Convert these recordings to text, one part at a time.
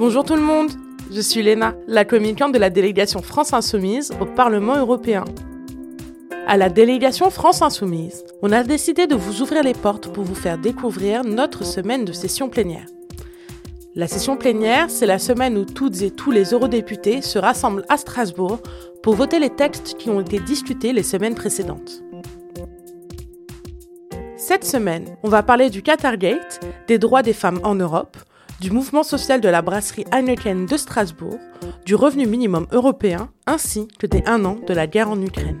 Bonjour tout le monde, je suis Léna, la communicante de la délégation France Insoumise au Parlement européen. À la délégation France Insoumise, on a décidé de vous ouvrir les portes pour vous faire découvrir notre semaine de session plénière. La session plénière, c'est la semaine où toutes et tous les eurodéputés se rassemblent à Strasbourg pour voter les textes qui ont été discutés les semaines précédentes. Cette semaine, on va parler du Qatargate, des droits des femmes en Europe, du mouvement social de la brasserie Heineken de Strasbourg, du revenu minimum européen, ainsi que des un an de la guerre en Ukraine.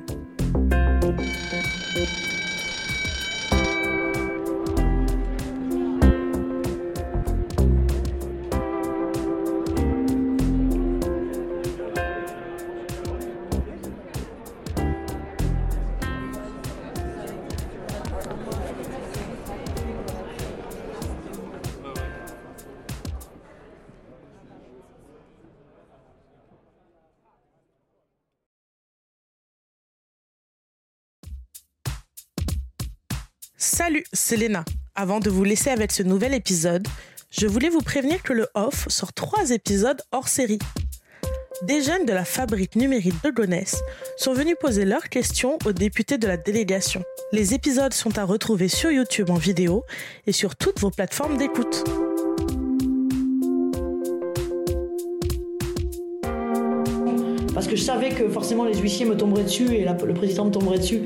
Salut, c'est Léna. Avant de vous laisser avec ce nouvel épisode, je voulais vous prévenir que le Off sort trois épisodes hors série. Des jeunes de la fabrique numérique de Gonesse sont venus poser leurs questions aux députés de la délégation. Les épisodes sont à retrouver sur YouTube en vidéo et sur toutes vos plateformes d'écoute. parce que je savais que forcément les huissiers me tomberaient dessus et le président me tomberait dessus.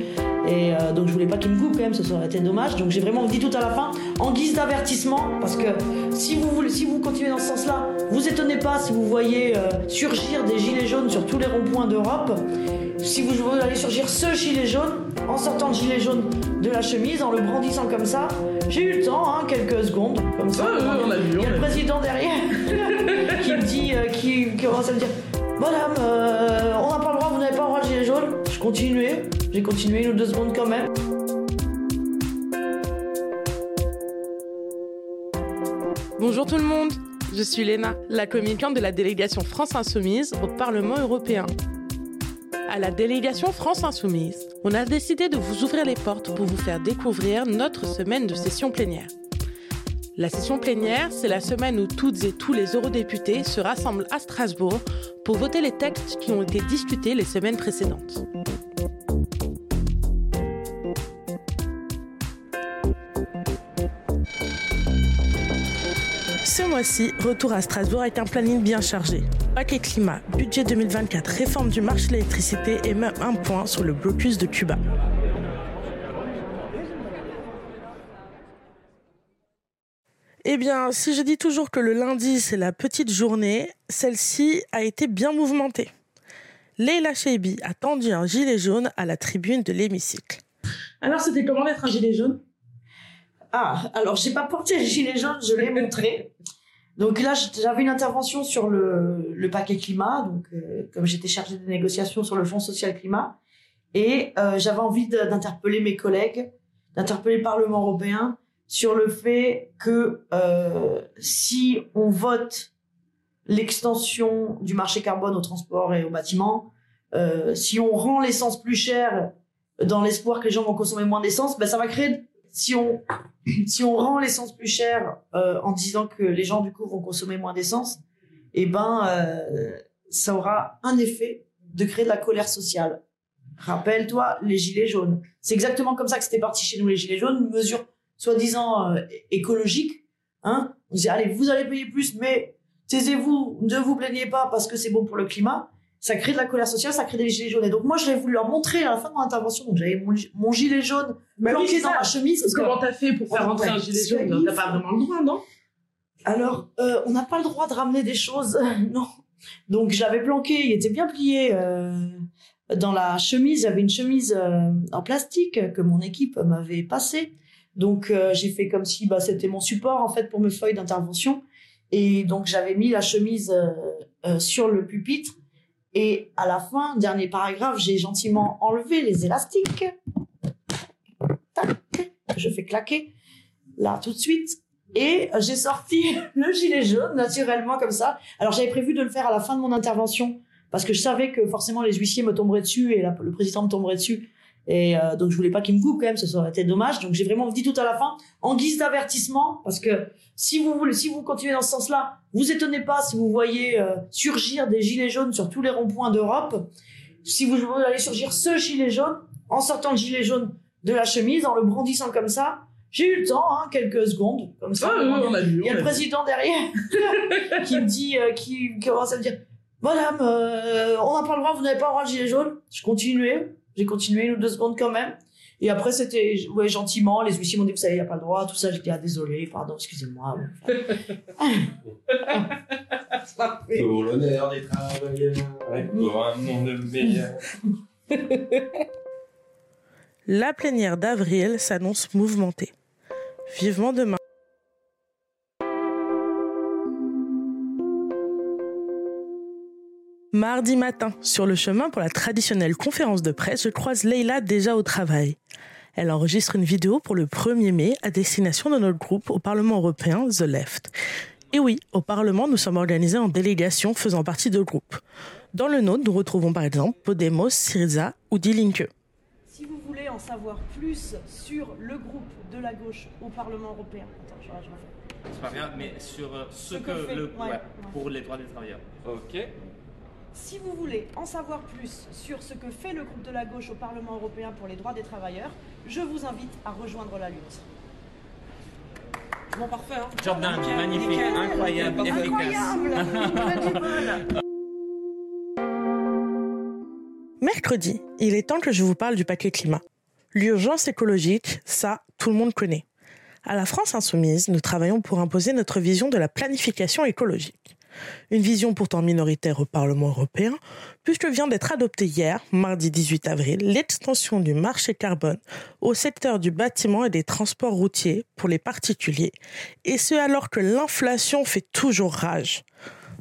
Et euh, donc je voulais pas qu'il me coupe quand même, ce serait été dommage. Donc j'ai vraiment dit tout à la fin, en guise d'avertissement, parce que si vous, voulez- si vous continuez dans ce sens-là, vous étonnez pas si vous voyez euh, surgir des gilets jaunes sur tous les ronds-points d'Europe. Si vous allez surgir ce gilet jaune, en sortant le gilet jaune de la chemise, en le brandissant comme ça, j'ai eu le temps, hein, quelques secondes, comme ça. on a vu, Il y a le président derrière qui me dit, euh, qui, qui commence à me dire Madame, on n'a pas continuais, j'ai continué une ou deux secondes quand même. Bonjour tout le monde, je suis Léna, la communicante de la délégation France Insoumise au Parlement européen. À la délégation France Insoumise, on a décidé de vous ouvrir les portes pour vous faire découvrir notre semaine de session plénière. La session plénière, c'est la semaine où toutes et tous les eurodéputés se rassemblent à Strasbourg pour voter les textes qui ont été discutés les semaines précédentes. Ce mois-ci, retour à Strasbourg avec un planning bien chargé. Paquet climat, budget 2024, réforme du marché de l'électricité et même un point sur le blocus de Cuba. Eh bien, si je dis toujours que le lundi, c'est la petite journée, celle-ci a été bien mouvementée. Leila Cheibi a tendu un gilet jaune à la tribune de l'hémicycle. Alors, c'était comment d'être un gilet jaune? Ah, alors j'ai pas porté le gilet jaune, je l'ai montré. Donc là, j'avais une intervention sur le, le paquet climat, donc euh, comme j'étais chargée des négociations sur le Fonds social climat, et euh, j'avais envie d'interpeller mes collègues, d'interpeller le Parlement européen sur le fait que euh, si on vote l'extension du marché carbone au transport et au bâtiment, euh, si on rend l'essence plus chère dans l'espoir que les gens vont consommer moins d'essence, ben ça va créer si on si on rend l'essence plus chère euh, en disant que les gens du coup vont consommer moins d'essence, eh ben euh, ça aura un effet de créer de la colère sociale. Rappelle-toi les gilets jaunes. C'est exactement comme ça que c'était parti chez nous les gilets jaunes, une mesure soi-disant euh, écologique. Hein on disait allez vous allez payer plus, mais taisez-vous, ne vous plaignez pas parce que c'est bon pour le climat. Ça crée de la colère sociale, ça crée des gilets jaunes. Et donc moi, j'avais voulu leur montrer à la fin de mon intervention. Donc j'avais mon, mon gilet jaune planqué dans ma chemise. Comment t'as fait pour faire rentrer un gilet jaune? T'as pas vraiment le droit, non? Alors, euh, on n'a pas le droit de ramener des choses, non. Donc, j'avais planqué, il était bien plié euh, dans la chemise. J'avais une chemise euh, en plastique que mon équipe m'avait passée. Donc, euh, j'ai fait comme si bah, c'était mon support en fait pour mes feuilles d'intervention. Et donc, j'avais mis la chemise euh, euh, sur le pupitre. Et à la fin, dernier paragraphe, j'ai gentiment enlevé les élastiques. Tac, je fais claquer là tout de suite. Et j'ai sorti le gilet jaune naturellement comme ça. Alors j'avais prévu de le faire à la fin de mon intervention parce que je savais que forcément les huissiers me tomberaient dessus et le président me tomberait dessus. Et euh, donc je voulais pas qu'il me coupe quand même, ça aurait été dommage. Donc j'ai vraiment dit tout à la fin, en guise d'avertissement, parce que si vous voulez, si vous continuez dans ce sens-là, vous étonnez pas si vous voyez euh, surgir des gilets jaunes sur tous les ronds-points d'Europe. Si vous allez surgir ce gilet jaune, en sortant le gilet jaune de la chemise, en le brandissant comme ça, j'ai eu le temps, hein, quelques secondes, comme ça. Ah, on a vu, Il y a le président derrière qui me dit, euh, qui, qui commence à me dire, Madame, euh, on n'a pas le droit, vous n'avez pas le droit de gilet jaune. Je continuais, j'ai continué une ou deux secondes quand même. Et après, c'était ouais, gentiment, les huissiers m'ont dit, vous savez, il n'y a pas le droit, tout ça. Dit, ah, désolé, pardon, excusez-moi. Pour l'honneur des travailleurs, pour un monde meilleur. La plénière d'avril s'annonce mouvementée. Vivement demain. Mardi matin, sur le chemin pour la traditionnelle conférence de presse, je croise Leila déjà au travail. Elle enregistre une vidéo pour le 1er mai à destination de notre groupe au Parlement européen, The Left. Et oui, au Parlement, nous sommes organisés en délégation faisant partie de groupes. Dans le nôtre, nous retrouvons par exemple Podemos, Syriza ou Die Linke. Si vous voulez en savoir plus sur le groupe de la gauche au Parlement européen, attends, je, je. C'est pas grave, mais sur euh, ce, Ce que, que fait- le, ouais, ouais, ouais. pour les droits des travailleurs. Ok. Si vous voulez en savoir plus sur ce que fait le groupe de la gauche au Parlement européen pour les droits des travailleurs, je vous invite à rejoindre la lutte. Bon, parfait. Hein. Nickel, magnifique, nickel. incroyable, efficace. Mercredi, il est temps que je vous parle du paquet climat. L'urgence écologique, ça, tout le monde connaît. À la France insoumise, nous travaillons pour imposer notre vision de la planification écologique. Une vision pourtant minoritaire au Parlement européen, puisque vient d'être adoptée hier, mardi 18 avril, l'extension du marché carbone au secteur du bâtiment et des transports routiers pour les particuliers, et ce alors que l'inflation fait toujours rage.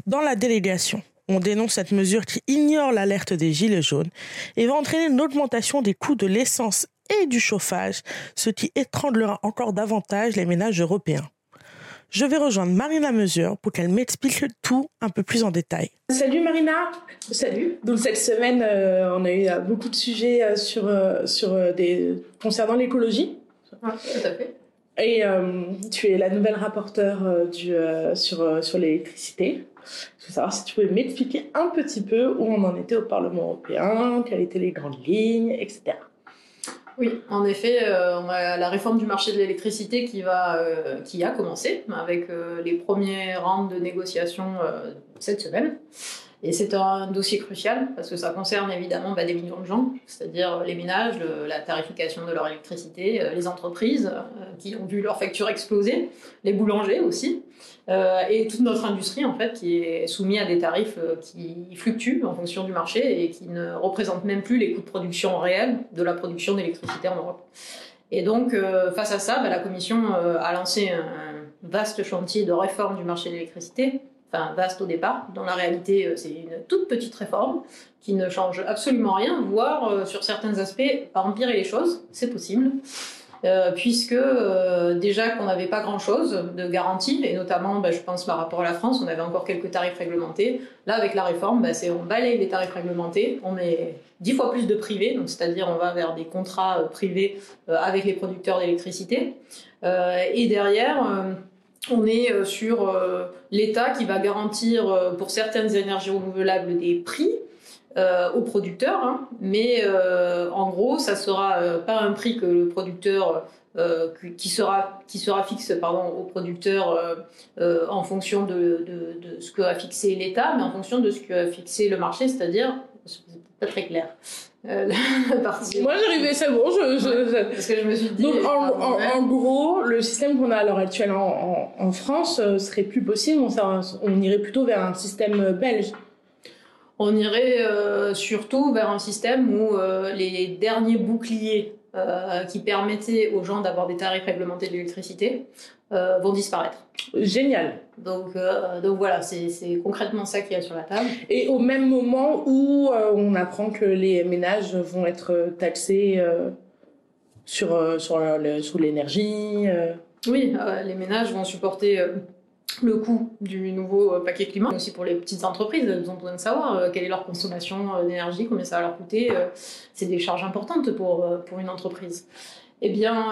Dans la délégation, on dénonce cette mesure qui ignore l'alerte des gilets jaunes et va entraîner une augmentation des coûts de l'essence et du chauffage, ce qui étranglera encore davantage les ménages européens. Je vais rejoindre Marina Mesure pour qu'elle m'explique tout un peu plus en détail. Salut Marina Salut. Donc cette semaine, euh, on a eu euh, beaucoup de sujets euh, sur, euh, sur, euh, des... concernant l'écologie. Ouais, tout à fait. Et euh, tu es la nouvelle rapporteure euh, du, euh, sur, euh, sur l'électricité. Je veux savoir si tu pouvais m'expliquer un petit peu où on en était au Parlement européen, quelles étaient les grandes lignes, etc. Oui, en effet, euh, on a la réforme du marché de l'électricité qui va, euh, qui a commencé avec euh, les premiers rounds de négociations cette semaine. Et c'est un dossier crucial parce que ça concerne évidemment bah, des millions de gens, c'est-à-dire les ménages, la tarification de leur électricité, euh, les entreprises euh, qui ont vu leur facture exploser, les boulangers aussi, euh, et toute notre industrie en fait qui est soumise à des tarifs euh, qui fluctuent en fonction du marché et qui ne représentent même plus les coûts de production réels de la production d'électricité en Europe. Et donc euh, face à ça, bah, la Commission euh, a lancé un vaste chantier de réforme du marché de l'électricité vaste au départ. Dans la réalité, euh, c'est une toute petite réforme qui ne change absolument rien, voire euh, sur certains aspects, pas empirer les choses, c'est possible. Euh, puisque déjà qu'on n'avait pas grand-chose de garantie, et notamment, bah, je pense par rapport à la France, on avait encore quelques tarifs réglementés. Là, avec la réforme, bah, on balaye les tarifs réglementés, on met dix fois plus de privés, c'est-à-dire on va vers des contrats privés avec les producteurs d'électricité. Et derrière, on est euh, sur euh, l'État qui va garantir euh, pour certaines énergies renouvelables des prix aux producteurs, hein. mais en gros, ça sera pas un prix que le producteur qui- sera qui sera fixe au producteur en fonction de ce que a fixé l'État, mais en fonction de ce que a fixé le marché, c'est-à-dire c'est pas très clair. Euh, la partie- Moi j'arrivais, c'est bon. Je, je- je- parce que je me suis dit Donc en, gros, le système qu'on a à l'heure actuelle en, en- en France euh, serait plus possible. On, ça- on irait plutôt vers un système euh, belge. On irait euh, surtout vers un système où euh, les derniers boucliers euh, qui permettaient aux gens d'avoir des tarifs réglementés de l'électricité euh, vont disparaître. Génial. Donc, euh, donc voilà, c'est concrètement ça qu'il y a sur la table. Et au même moment où on apprend que les ménages vont être taxés sur, sur, le- sur l'énergie. Oui, les ménages vont supporter le coût du nouveau paquet climat, mais aussi pour les petites entreprises, elles ont besoin de savoir quelle est leur consommation d'énergie, combien ça va leur coûter. c'est des charges importantes pour, pour une entreprise. Eh bien,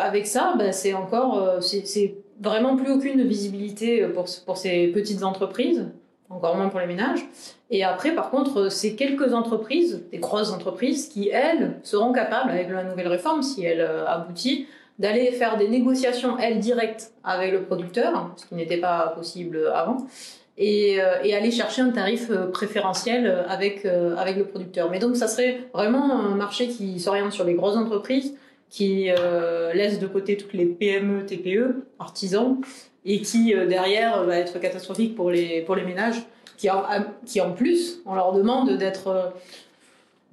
avec ça, bah, c'est encore, c'est vraiment plus aucune visibilité pour, pour ces petites entreprises, encore moins pour les ménages. Et après, par contre, c'est quelques entreprises, des grosses entreprises, qui, elles, seront capables, avec la nouvelle réforme, si elle euh, aboutit, d'aller faire des négociations, elles, directes avec le producteur, ce qui n'était pas possible avant, et, euh, aller chercher un tarif euh, préférentiel avec, avec le producteur. Mais donc, ça serait vraiment un marché qui s'oriente sur les grosses entreprises, qui laisse de côté toutes les PME, TPE, artisans, et qui, derrière, va être catastrophique pour les, pour les ménages qui en, qui en plus, on leur demande d'être euh,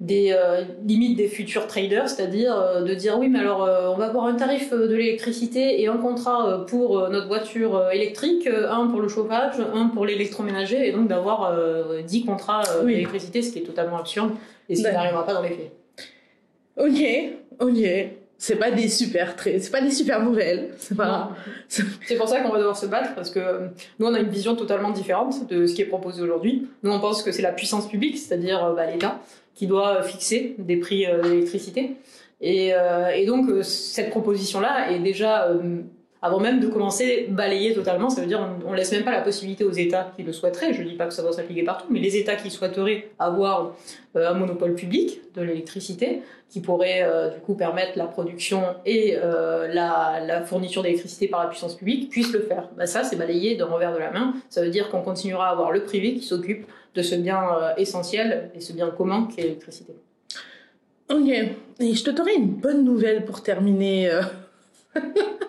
des euh, limites des futurs traders, c'est-à-dire euh, de dire oui, mais alors on va avoir un tarif de l'électricité et un contrat pour notre voiture électrique, un pour le chauffage, un pour l'électroménager, et donc d'avoir 10 contrats d'électricité, ce qui est totalement absurde et ce qui n'arrivera pas dans les faits. Ok, ok c'est pas des super c'est pas des super nouvelles c'est pas c'est pour ça qu'on va devoir se battre parce que euh, nous on a une vision totalement différente de ce qui est proposé aujourd'hui. Nous on pense que c'est la puissance publique c'est-à-dire euh, bah, l'État qui doit fixer des prix euh, d'électricité. Et, et, donc cette proposition là est déjà avant même de commencer balayer totalement. Ça veut dire on, on laisse même pas la possibilité aux États qui le souhaiteraient. Je dis pas que ça doit s'appliquer partout, mais les États qui souhaiteraient avoir euh, un monopole public de l'électricité, qui pourrait euh, du coup permettre la production et euh, la, fourniture d'électricité par la puissance publique, puissent le faire. Bah, ça, c'est balayé d'un revers de la main. Ça veut dire qu'on continuera à avoir le privé qui s'occupe de ce bien essentiel et ce bien commun qui est l'électricité. Ok. Et je te donnerai une bonne nouvelle pour terminer.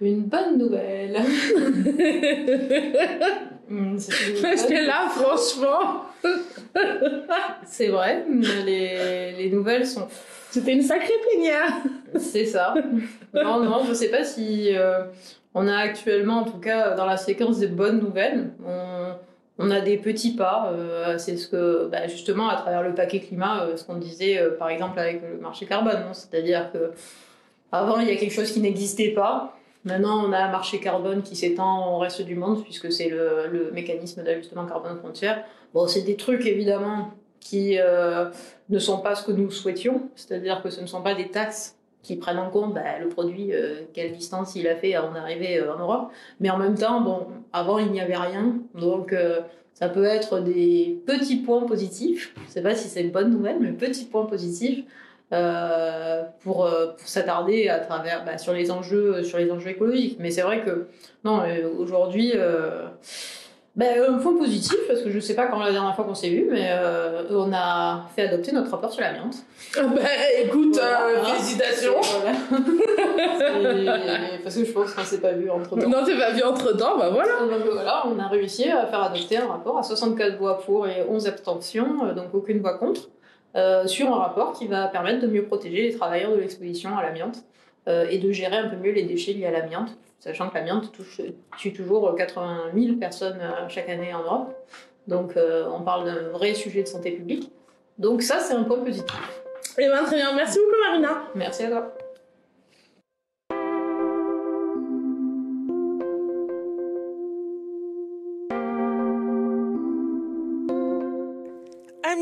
Une bonne nouvelle. Hmm, Parce que là, franchement. c'est vrai, les, les nouvelles sont. C'était une sacrée plénière. C'est ça. Non, non, je sais pas si euh, on a actuellement, en tout cas, dans la séquence des bonnes nouvelles, on, on a des petits pas. Euh, c'est ce que, bah, justement, à travers le paquet climat, euh, ce qu'on disait, par exemple, avec le marché carbone. C'est-à-dire que avant, il y a quelque chose qui n'existait pas. Maintenant, on a un marché carbone qui s'étend au reste du monde, puisque c'est le, mécanisme d'ajustement carbone frontière. Bon, c'est des trucs, évidemment, qui euh, ne sont pas ce que nous souhaitions, c'est-à-dire que ce ne sont pas des taxes qui prennent en compte bah, le produit, euh, quelle distance il a fait avant d'arriver euh, en Europe. Mais en même temps, bon, avant, il n'y avait rien. Donc, ça peut être des petits points positifs. Je ne sais pas si c'est une bonne nouvelle, mais petits points positifs euh, pour, euh, pour s'attarder à travers bah, sur les enjeux sur les enjeux écologiques. Mais c'est vrai que non, euh, aujourd'hui. Euh, bah, un point positif, parce que je ne sais pas quand la dernière fois qu'on s'est vu, mais on a fait adopter notre rapport sur l'amiante. Bah écoute, félicitations Parce que je pense qu'on s'est pas vu entre temps. Non, t'es pas vu entre temps, bah voilà Donc voilà, on a réussi à faire adopter un rapport à 64 voix pour et 11 abstentions, donc aucune voix contre. Euh, sur un rapport qui va permettre de mieux protéger les travailleurs de l'exposition à l'amiante euh, et de gérer un peu mieux les déchets liés à l'amiante, sachant que l'amiante tue toujours 80 000 personnes euh, chaque année en Europe. Donc on parle d'un vrai sujet de santé publique. Donc ça, c'est un point positif. Eh bien, très bien. Merci beaucoup, Marina. Merci à toi.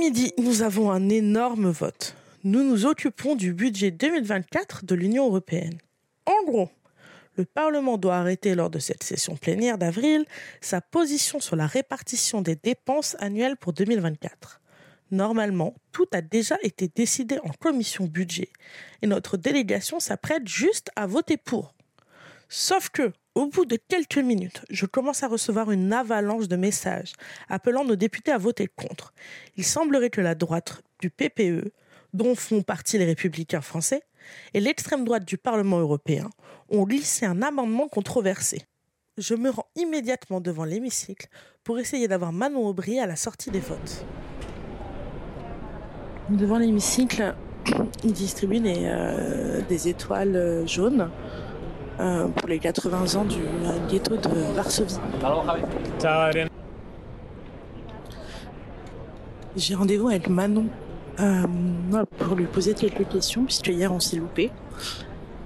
Midi, nous avons un énorme vote. Nous nous occupons du budget 2024 de l'Union européenne. En gros, le Parlement doit arrêter lors de cette session plénière d'avril sa position sur la répartition des dépenses annuelles pour 2024. Normalement, tout a déjà été décidé en commission budget et notre délégation s'apprête juste à voter pour. Sauf que, au bout de quelques minutes, je commence à recevoir une avalanche de messages appelant nos députés à voter contre. Il semblerait que la droite du PPE, dont font partie les républicains français, et l'extrême droite du Parlement européen ont glissé un amendement controversé. Je me rends immédiatement devant l'hémicycle pour essayer d'avoir Manon Aubry à la sortie des votes. Devant l'hémicycle, ils distribuent euh, des étoiles jaunes euh, pour les 80 ans du euh, ghetto de Varsovie. J'ai rendez-vous avec Manon euh, pour lui poser quelques questions, puisque hier on s'est loupé.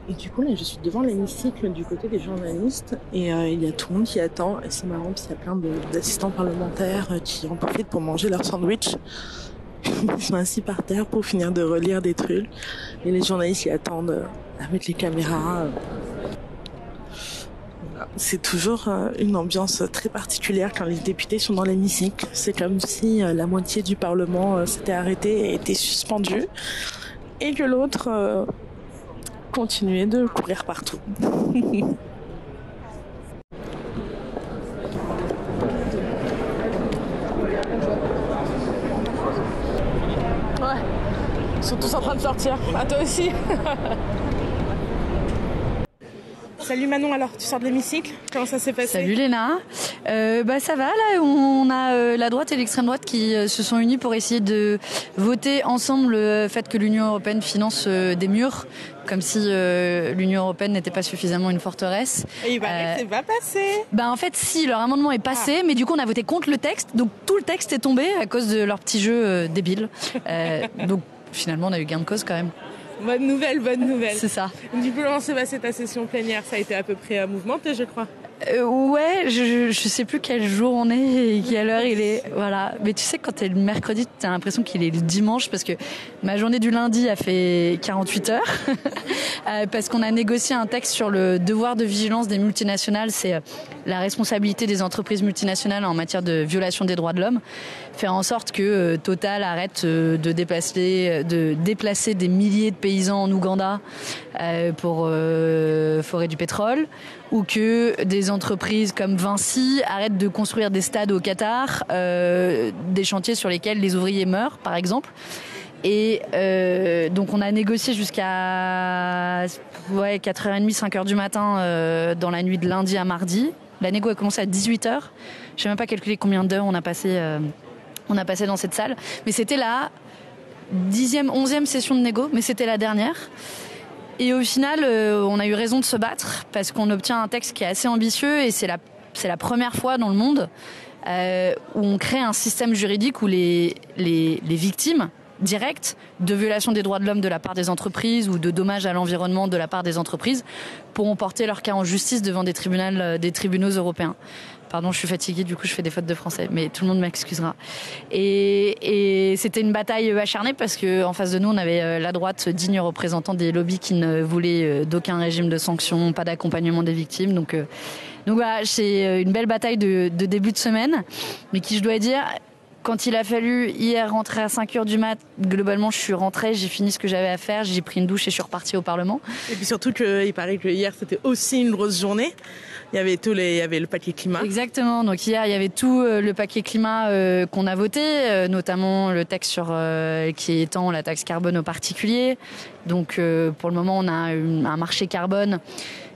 Et du coup, là, je suis devant l'hémicycle du côté des journalistes et euh, il y a tout le monde qui attend. Et c'est marrant parce qu'il y a plein d'assistants parlementaires euh, qui en profitent pour manger leur sandwich. Ils sont assis par terre pour finir de relire des trucs. Et les journalistes qui attendent avec les caméras. C'est toujours une ambiance très particulière quand les députés sont dans l'hémicycle. C'est comme si la moitié du Parlement s'était arrêté et était suspendu et que l'autre continuer de courir partout. ouais. Ils sont tous en train de sortir. À toi aussi. Salut Manon, alors tu sors de l'hémicycle? Comment ça s'est passé? Salut Léna. Euh, bah ça va là, on a euh, la droite et l'extrême droite qui euh, se sont unis pour essayer de voter ensemble le fait que l'Union européenne finance des murs, comme si l'Union européenne n'était pas suffisamment une forteresse. Et il paraît que c'est pas passé. Bah en fait si, leur amendement est passé, ah. mais du coup on a voté contre le texte, donc tout le texte est tombé à cause de leur petit jeu débile. donc finalement on a eu gain de cause quand même. Bonne nouvelle, bonne nouvelle. C'est ça. Du coup, comment s'est passée ta session plénière Ça a été à peu près mouvementé, je crois. Euh, ouais, je, je sais plus quel jour on est et quelle heure il est. Voilà. Mais tu sais, quand t'es le mercredi, t'as l'impression qu'il est le dimanche parce que ma journée du lundi a fait 48 heures. Euh, parce qu'on a négocié un texte sur le devoir de vigilance des multinationales. C'est euh, la responsabilité des entreprises multinationales en matière de violation des droits de l'homme. Faire en sorte que Total arrête de déplacer, de déplacer des milliers de paysans en Ouganda pour forêt du pétrole ou que des entreprises comme Vinci arrêtent de construire des stades au Qatar, euh, des chantiers sur lesquels les ouvriers meurent, par exemple. Et euh, donc on a négocié jusqu'à ouais, 4h30, 5h du matin euh, dans la nuit de lundi à mardi. La négo a commencé à 18h. Je sais même pas calculer combien d'heures on a passé on a passé dans cette salle. Mais c'était la dixième, onzième session de négo, mais c'était la dernière. Et au final, euh, on a eu raison de se battre parce qu'on obtient un texte qui est assez ambitieux et c'est la, c'est la première fois dans le monde euh, où on crée un système juridique où les, les, les victimes directes de violation des droits de l'homme de la part des entreprises ou de dommages à l'environnement de la part des entreprises pourront porter leur cas en justice devant des tribunaux, euh, des tribunaux européens. Pardon, je suis fatiguée, du coup je fais des fautes de français, mais tout le monde m'excusera. Et, c'était une bataille acharnée parce que en face de nous, on avait euh, la droite digne représentant des lobbies qui ne voulaient euh, d'aucun régime de sanctions, pas d'accompagnement des victimes. Donc, euh, donc voilà, c'est une belle bataille de, de début de semaine, mais qui, je dois dire, quand il a fallu hier rentrer à 5 h du mat, globalement, je suis rentrée, j'ai fini ce que j'avais à faire, j'ai pris une douche et je suis repartie au Parlement. Et puis surtout qu'il paraît que hier, c'était aussi une grosse journée. Il y avait tous les, il y avait le paquet climat. Exactement. Donc hier, il y avait tout euh, le paquet climat euh, qu'on a voté, euh, notamment le texte sur qui étend la taxe carbone aux particuliers. Donc pour le moment, on a un marché carbone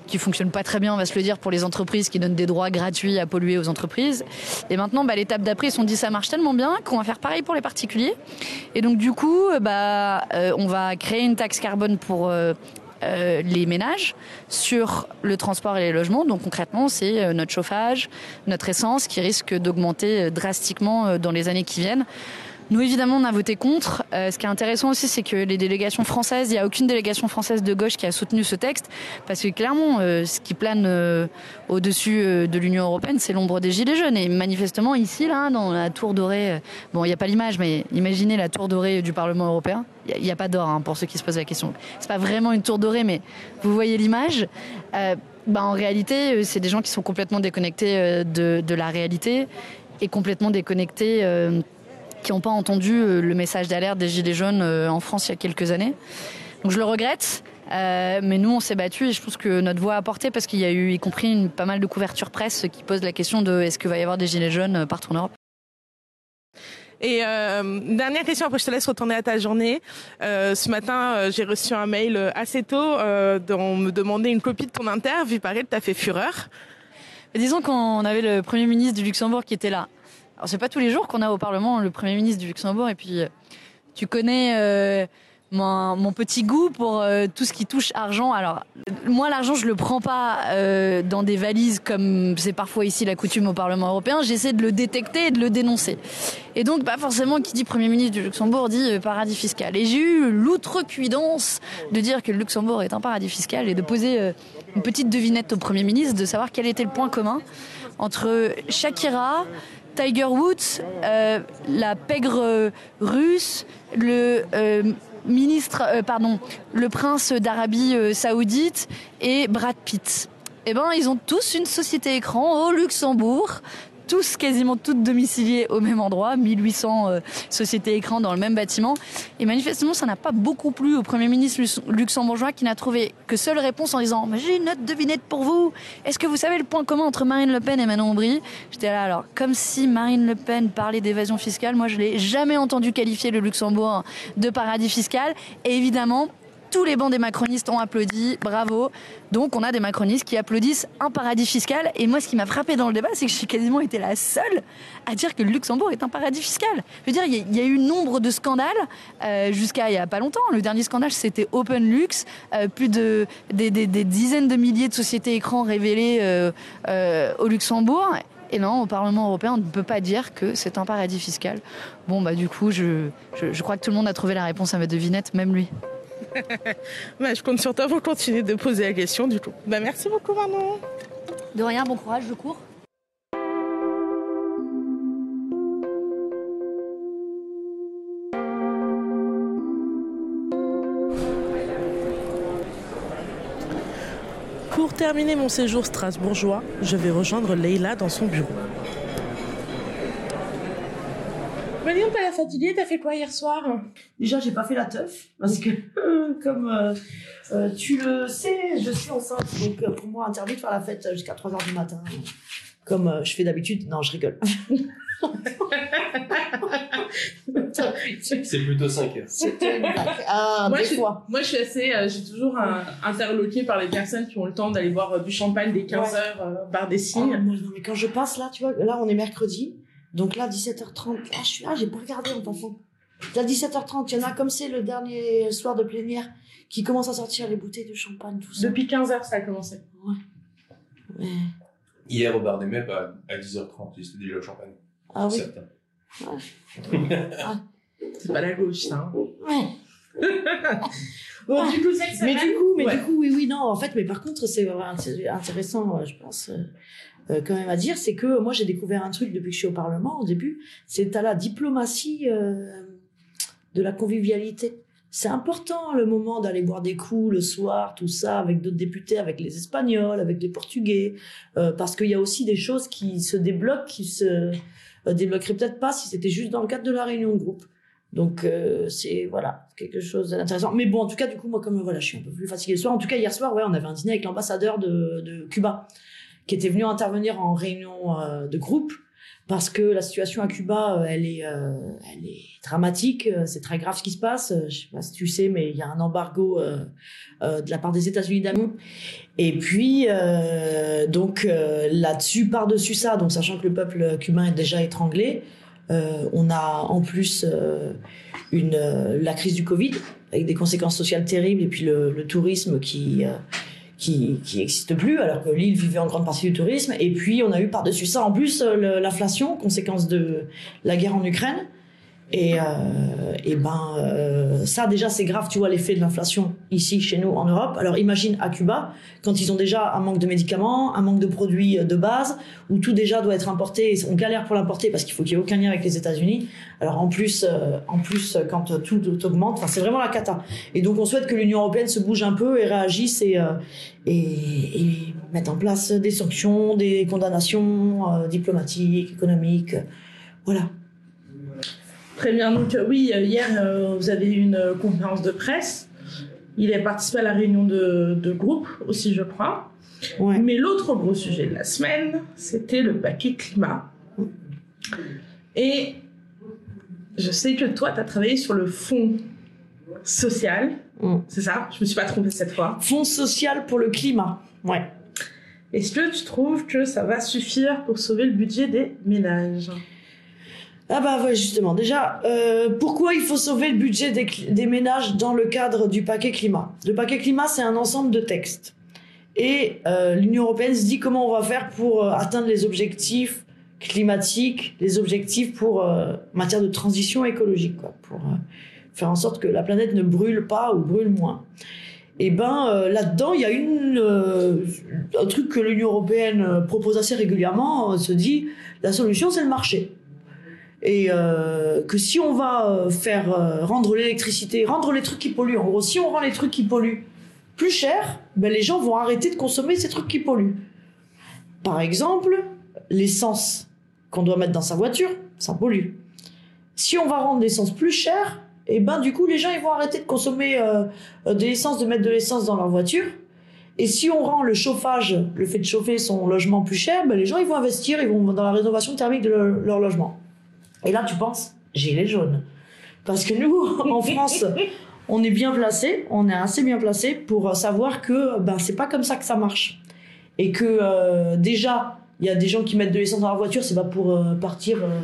qui fonctionne pas très bien, on va se le dire, pour les entreprises qui donnent des droits gratuits à polluer aux entreprises. Et maintenant, bah, l'étape d'après, ils se sont dit ça marche tellement bien qu'on va faire pareil pour les particuliers. Et donc du coup, bah, on va créer une taxe carbone pour les ménages sur le transport et les logements. Donc concrètement, c'est euh, notre chauffage, notre essence qui risque d'augmenter euh, drastiquement dans les années qui viennent. Nous, évidemment, on a voté contre. Euh, ce qui est intéressant aussi, c'est que les délégations françaises, il n'y a aucune délégation française de gauche qui a soutenu ce texte, parce que clairement, euh, ce qui plane euh, au-dessus de l'Union européenne, c'est l'ombre des Gilets jaunes. Et manifestement, ici, là, dans la tour dorée, bon, il n'y a pas l'image, mais imaginez la tour dorée du Parlement européen. Il n'y a, pas d'or, hein, pour ceux qui se posent la question. C'est pas vraiment une tour dorée, mais vous voyez l'image. Bah, en réalité, c'est des gens qui sont complètement déconnectés de, de, la réalité et complètement déconnectés qui n'ont pas entendu euh, le message d'alerte des Gilets jaunes euh, en France il y a quelques années. Donc je le regrette. Euh, mais nous, on s'est battu et je pense que notre voix a porté parce qu'il y a eu, y compris, une, pas mal de couverture presse qui pose la question de est-ce qu'il va y avoir des gilets jaunes partout en Europe? Et dernière question, après je te laisse retourner à ta journée. ce matin, j'ai reçu un mail assez tôt dont on me demandait une copie de ton interview. Il paraît que as fait fureur. disons qu'on avait le Premier ministre du Luxembourg qui était là. Alors c'est pas tous les jours qu'on a au Parlement le Premier ministre du Luxembourg et puis euh, tu connais euh, mon, petit goût pour euh, tout ce qui touche argent. Alors moi, l'argent, je le prends pas dans des valises comme c'est parfois ici la coutume au Parlement européen. J'essaie de le détecter et de le dénoncer. Et donc, pas forcément qui dit Premier ministre du Luxembourg dit paradis fiscal. Et j'ai eu l'outrecuidance de dire que le Luxembourg est un paradis fiscal et de poser une petite devinette au Premier ministre, de savoir quel était le point commun entre Shakira, Tiger Woods, euh, la pègre russe, le euh, ministre, euh, pardon, le prince d'Arabie Saoudite et Brad Pitt. Eh ben, ils ont tous une société écran au Luxembourg. Tous quasiment toutes domiciliées au même endroit, 1800 euh, sociétés écrans dans le même bâtiment. Et manifestement, ça n'a pas beaucoup plu au Premier ministre lux- luxembourgeois qui n'a trouvé que seule réponse en disant J'ai une autre devinette pour vous. Est-ce que vous savez le point commun entre Marine Le Pen et Manon Aubry? J'étais là alors, comme si Marine Le Pen parlait d'évasion fiscale. Moi, je l'ai jamais entendu qualifier le Luxembourg de paradis fiscal. Et évidemment, tous les bancs des macronistes ont applaudi, bravo. Donc on a des macronistes qui applaudissent un paradis fiscal. Et moi, ce qui m'a frappé dans le débat, c'est que j'ai quasiment été la seule à dire que le Luxembourg est un paradis fiscal. Je veux dire, il y, a- eu nombre de scandales euh, jusqu'à il y a pas longtemps. Le dernier scandale, c'était OpenLux, euh, plus de des, dizaines de milliers de sociétés écrans révélées euh, au Luxembourg. Et non, au Parlement européen, on ne peut pas dire que c'est un paradis fiscal. Bon, bah du coup, je, je, je crois que tout le monde a trouvé la réponse à ma devinette, même lui. Bah, je compte sur toi pour continuer de poser la question du coup. Bah, merci beaucoup Manon. De rien, bon courage, je cours. Pour terminer mon séjour strasbourgeois, je vais rejoindre Leïla dans son bureau. Marion, t'as la fatiguée, t'as fait quoi hier soir? Déjà, j'ai pas fait la teuf parce que, euh, comme euh, euh, tu le sais, je suis enceinte. Donc, euh, pour moi, interdit de faire la fête jusqu'à 3 h du matin. Comme euh, je fais d'habitude. Non, je rigole. C'est plutôt 5 heures. Ah, Moi, je- fois. Moi, je suis assez, euh, suis toujours euh, interloquée par les personnes qui ont le temps d'aller boire euh, du champagne dès 15 Ouais. heures, euh, bar des Ah, signes. moi, non, mais quand je passe là, tu vois, là, on est mercredi. Donc là, 17h30. Là, je suis là, j'ai pas regardé en passant. Là, 17h30, il y en a comme c'est le dernier soir de plénière qui commence à sortir les bouteilles de champagne, tout ça. Depuis 15 heures, ça a commencé. Ouais. Hier au bar des MEP à, à 10h30, ils étaient déjà au champagne. Ah oui. Certains. C'est pas la gauche, ça. hein. Ouais. Bon, du coup, cette Mais semaine- du coup, mais Ouais. du coup, oui, oui, non. En fait, mais par contre, c'est vraiment inté- intéressant, euh, je pense, euh, quand même à dire, c'est que moi, j'ai découvert un truc depuis que je suis au Parlement, au début, c'est à la diplomatie euh, de la convivialité. C'est important le moment d'aller boire des coups le soir, tout ça, avec d'autres députés, avec les Espagnols, avec les Portugais, euh, parce qu'il y a aussi des choses qui se débloquent, qui se débloqueraient peut-être pas si c'était juste dans le cadre de la réunion de groupe. Donc c'est voilà quelque chose d'intéressant. Mais bon, en tout cas, du coup, moi comme voilà, je suis un peu plus fatiguée le soir. En tout cas, hier soir, ouais, on avait un dîner avec l'ambassadeur de, de Cuba qui était venu intervenir en réunion euh, de groupe parce que la situation à Cuba, euh, elle est, euh, elle est dramatique. C'est très grave ce qui se passe. Je sais pas si tu sais, mais il y a un embargo de la part des États-Unis d'Amérique. Et puis, donc là-dessus, par-dessus ça, donc sachant que le peuple cubain est déjà étranglé, on a en plus une, la crise du Covid avec des conséquences sociales terribles et puis le, tourisme qui qui qui plus alors que l'île vivait en grande partie du tourisme. Et puis on a eu par-dessus ça en plus euh, l'inflation conséquence de la guerre en Ukraine et, euh, et ben euh, ça déjà c'est grave tu vois l'effet de l'inflation ici chez nous en Europe. Alors imagine à Cuba quand ils ont déjà un manque de médicaments un manque de produits de base où tout déjà doit être importé on galère pour l'importer parce qu'il faut qu'il y ait aucun lien avec les États-Unis. Alors en plus euh, en plus euh, quand tout, augmente enfin c'est vraiment la cata. Et donc on souhaite que l'Union européenne se bouge un peu et réagisse et euh, et, et mette en place des sanctions des condamnations euh, diplomatiques économiques voilà Très bien. Donc, euh, oui, euh, hier, euh, vous avez eu une conférence de presse. Il a participé à la réunion de, de groupe aussi, je crois. ouais Mais l'autre gros sujet de la semaine, c'était le paquet climat. Et je sais que toi, tu as travaillé sur le fonds social. Mm. C'est ça? Je me suis pas trompée cette fois. fonds social pour le climat ouais Est-ce que tu trouves que ça va suffire pour sauver le budget des ménages? Ah bah ouais, justement. Déjà, euh, pourquoi il faut sauver le budget des, ménages dans le cadre du paquet climat? Le paquet climat, c'est un ensemble de textes. Et euh, l'Union européenne se dit comment on va faire pour euh, atteindre les objectifs climatiques, les objectifs pour matière de transition écologique, quoi, pour faire en sorte que la planète ne brûle pas ou brûle moins. Et ben euh, là-dedans, il y a une un truc que l'Union européenne propose assez régulièrement, euh, se dit la solution c'est le marché. Et euh, que si on va euh, faire euh, rendre l'électricité, rendre les trucs qui polluent, en gros, si on rend les trucs qui polluent plus cher, ben les gens vont arrêter de consommer ces trucs qui polluent. Par exemple, l'essence qu'on doit mettre dans sa voiture, ça pollue. Si on va rendre l'essence plus chère, et ben du coup les gens ils vont arrêter de consommer euh, de l'essence, de mettre de l'essence dans leur voiture. Et si on rend le chauffage, le fait de chauffer son logement plus cher, ben les gens ils vont investir, ils vont dans la rénovation thermique de leur logement. Et là tu penses, gilet jaune. Parce que nous, en France, on est bien placé, on est assez bien placé pour savoir que ben c'est pas comme ça que ça marche. Et que euh, déjà, il y a des gens qui mettent de l'essence dans leur voiture, c'est pas pour euh, partir euh,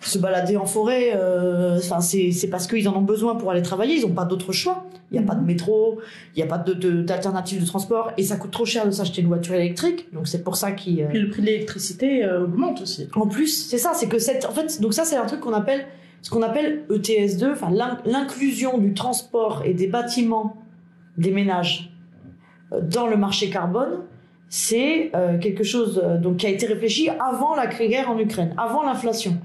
se balader en forêt. euh, Enfin, c'est parce qu'ils en ont besoin pour aller travailler. Ils ont pas d'autre choix. Il y a pas de métro, il y a pas de- de- d'alternative de, transport, et ça coûte trop cher de s'acheter une voiture électrique. Donc c'est pour ça qu'ils. euh, Puis le prix de l'électricité euh, augmente aussi. en plus, c'est ça, c'est que cette, en fait, donc ça c'est un truc qu'on appelle, ce qu'on appelle ETS2, enfin l'in- l'inclusion du transport et des bâtiments des ménages euh, dans le marché carbone. C'est euh, quelque chose donc qui a été réfléchi avant la guerre en Ukraine, avant l'inflation,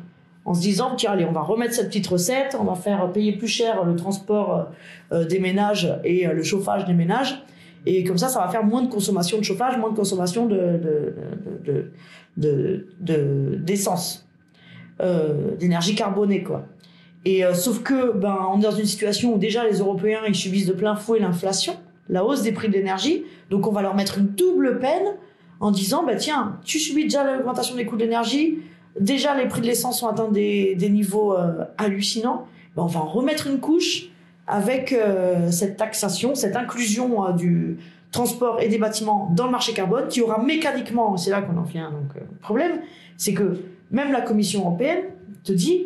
en se disant tiens allez on va remettre cette petite recette, on va faire payer plus cher le transport euh, des ménages et euh, le chauffage des ménages. Et comme ça, ça va faire moins de consommation de chauffage, moins de consommation de, de, de, de, de- d'essence, euh, d'énergie carbonée, quoi. Et sauf que, ben, on est dans une situation où déjà les Européens ils subissent de plein fouet l'inflation, la hausse des prix de l'énergie, donc on va leur mettre une double peine en disant, bah tiens, tu subis déjà l'augmentation des coûts de l'énergie, déjà les prix de l'essence ont atteint des, niveaux euh, hallucinants, ben, on va en remettre une couche avec euh, cette taxation, cette inclusion euh, du transport et des bâtiments dans le marché carbone, qui aura mécaniquement, c'est là qu'on en vient donc problème, c'est que même la Commission européenne te dit,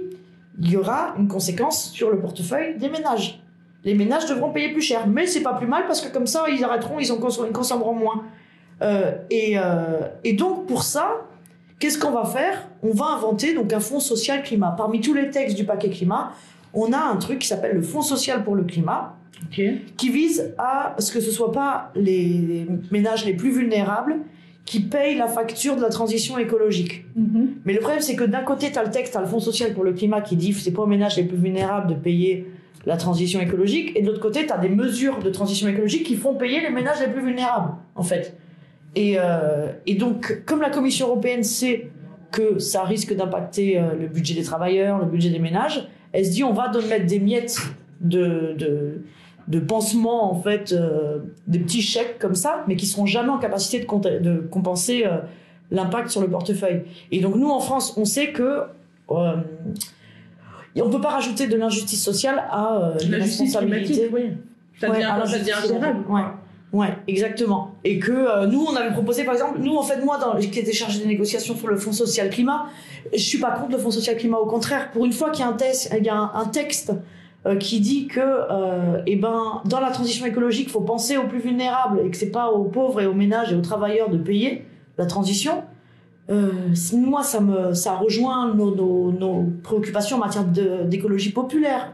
il y aura une conséquence sur le portefeuille des ménages. Les ménages devront payer plus cher, mais c'est pas plus mal parce que comme ça ils arrêteront, ils, consommeront moins. Et donc pour ça, qu'est-ce qu'on va faire? On va inventer donc un fonds social climat. Parmi tous les textes du paquet climat, on a un truc qui s'appelle le fonds social pour le climat, qui vise à ce que ce soit pas les ménages les plus vulnérables qui payent la facture de la transition écologique. Mais le problème, c'est que d'un côté, tu as le texte, tu as le Fonds social pour le climat qui dit c'est pas aux ménages les plus vulnérables de payer la transition écologique, et de l'autre côté, tu as des mesures de transition écologique qui font payer les ménages les plus vulnérables, en fait. Et, euh, et donc, comme la Commission européenne sait que ça risque d'impacter euh, le budget des travailleurs, le budget des ménages, elle se dit on va donner mettre des miettes de, de, de pansements, en fait, euh, des petits chèques comme ça, mais qui seront jamais en capacité de, compenser euh, l'impact sur le portefeuille. Et donc nous en France, on sait que on peut pas rajouter de l'injustice sociale à La responsabilité. oui. Ouais, à ça Ouais. Exactement. Et que euh, nous, on avait proposé, par exemple, nous, en fait, moi, dans, qui était chargé des négociations sur le Fonds social climat, je suis pas contre le Fonds social climat. Au contraire, pour une fois qu'il y a un, il y a un, texte euh, qui dit que, euh, eh ben, dans la transition écologique, faut penser aux plus vulnérables et que c'est pas aux pauvres et aux ménages et aux travailleurs de payer la transition. Si- moi, ça me, ça rejoint nos, préoccupations en matière d'écologie populaire.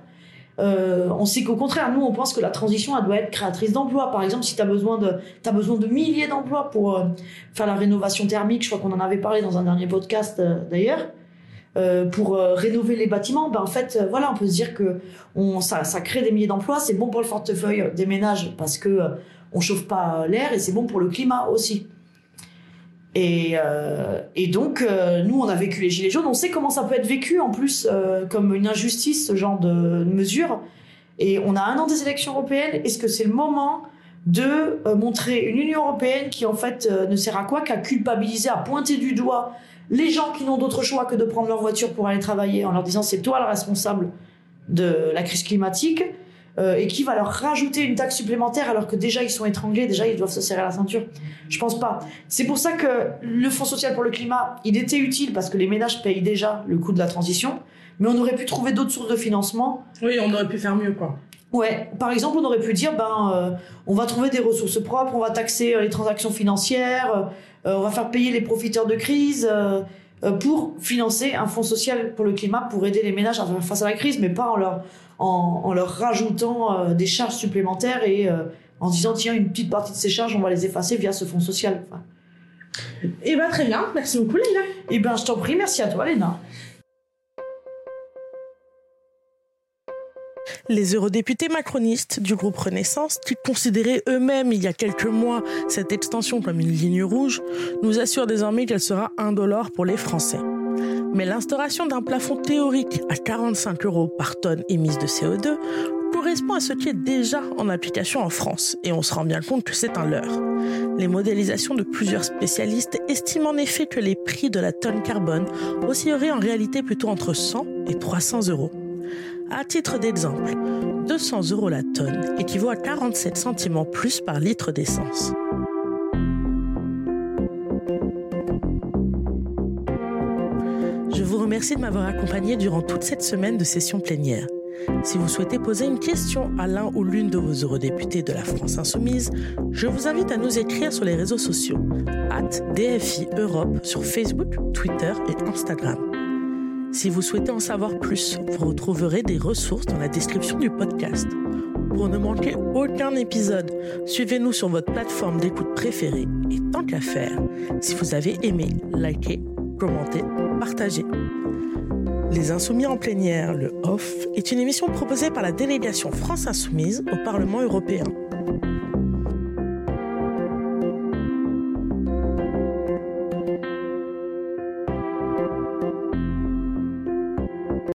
Euh, on sait qu'au contraire, nous, on pense que la transition, elle doit être créatrice d'emplois. Par exemple, si tu as besoin de, t'as besoin de milliers d'emplois pour euh, faire la rénovation thermique, je crois qu'on en avait parlé dans un dernier podcast euh, d'ailleurs, euh, pour euh, rénover les bâtiments, ben, en fait, voilà, on peut se dire que on, ça, ça crée des milliers d'emplois, c'est bon pour le portefeuille des ménages parce que on chauffe pas l'air et c'est bon pour le climat aussi. Et, euh, et donc, euh, nous, on a vécu les Gilets jaunes. On sait comment ça peut être vécu, en plus, euh, comme une injustice, ce genre de mesure. Et on a un an des élections européennes. Est-ce que c'est le moment de montrer une Union européenne qui, en fait, ne sert à quoi qu'à culpabiliser, à pointer du doigt les gens qui n'ont d'autre choix que de prendre leur voiture pour aller travailler en leur disant c'est toi le responsable de la crise climatique euh, et qui va leur rajouter une taxe supplémentaire alors que déjà ils sont étranglés, déjà ils doivent se serrer la ceinture. Je pense pas. C'est pour ça que le Fonds social pour le climat, il était utile parce que les ménages payent déjà le coût de la transition, mais on aurait pu trouver d'autres sources de financement. Oui, on aurait pu faire mieux, quoi. Ouais, par exemple, on aurait pu dire, ben, euh, on va trouver des ressources propres, on va taxer euh, les transactions financières, euh, on va faire payer les profiteurs de crise pour financer un fonds social pour le climat, pour aider les ménages à faire face à la crise, mais pas en leur, en, leur rajoutant des charges supplémentaires et en disant, tiens, une petite partie de ces charges, on va les effacer via ce fonds social. Eh ben, très bien, merci beaucoup, Léna. Eh ben, je t'en prie, merci à toi, Léna. Les eurodéputés macronistes du groupe Renaissance, qui considéraient eux-mêmes il y a quelques mois cette extension comme une ligne rouge, nous assurent désormais qu'elle sera indolore pour les Français. Mais l'instauration d'un plafond théorique à 45 euros par tonne émise de CO2 correspond à ce qui est déjà en application en France, et on se rend bien compte que c'est un leurre. Les modélisations de plusieurs spécialistes estiment en effet que les prix de la tonne carbone oscilleraient en réalité plutôt entre 100 et 300 euros. À titre d'exemple, 200 euros la tonne équivaut à 47 centimes en plus par litre d'essence. Remercie de m'avoir accompagné durant toute cette semaine de session plénière. Si vous souhaitez poser une question à l'un ou l'une de vos eurodéputés de la France Insoumise, je vous invite à nous écrire sur les réseaux sociaux, at DFI Europe sur Facebook, Twitter et Instagram. Si vous souhaitez en savoir plus, vous retrouverez des ressources dans la description du podcast. Pour ne manquer aucun épisode, suivez-nous sur votre plateforme d'écoute préférée et tant qu'à faire, si vous avez aimé, likez, commentez, Les Insoumis en plénière, le OFF, est une émission proposée par la délégation France Insoumise au Parlement européen.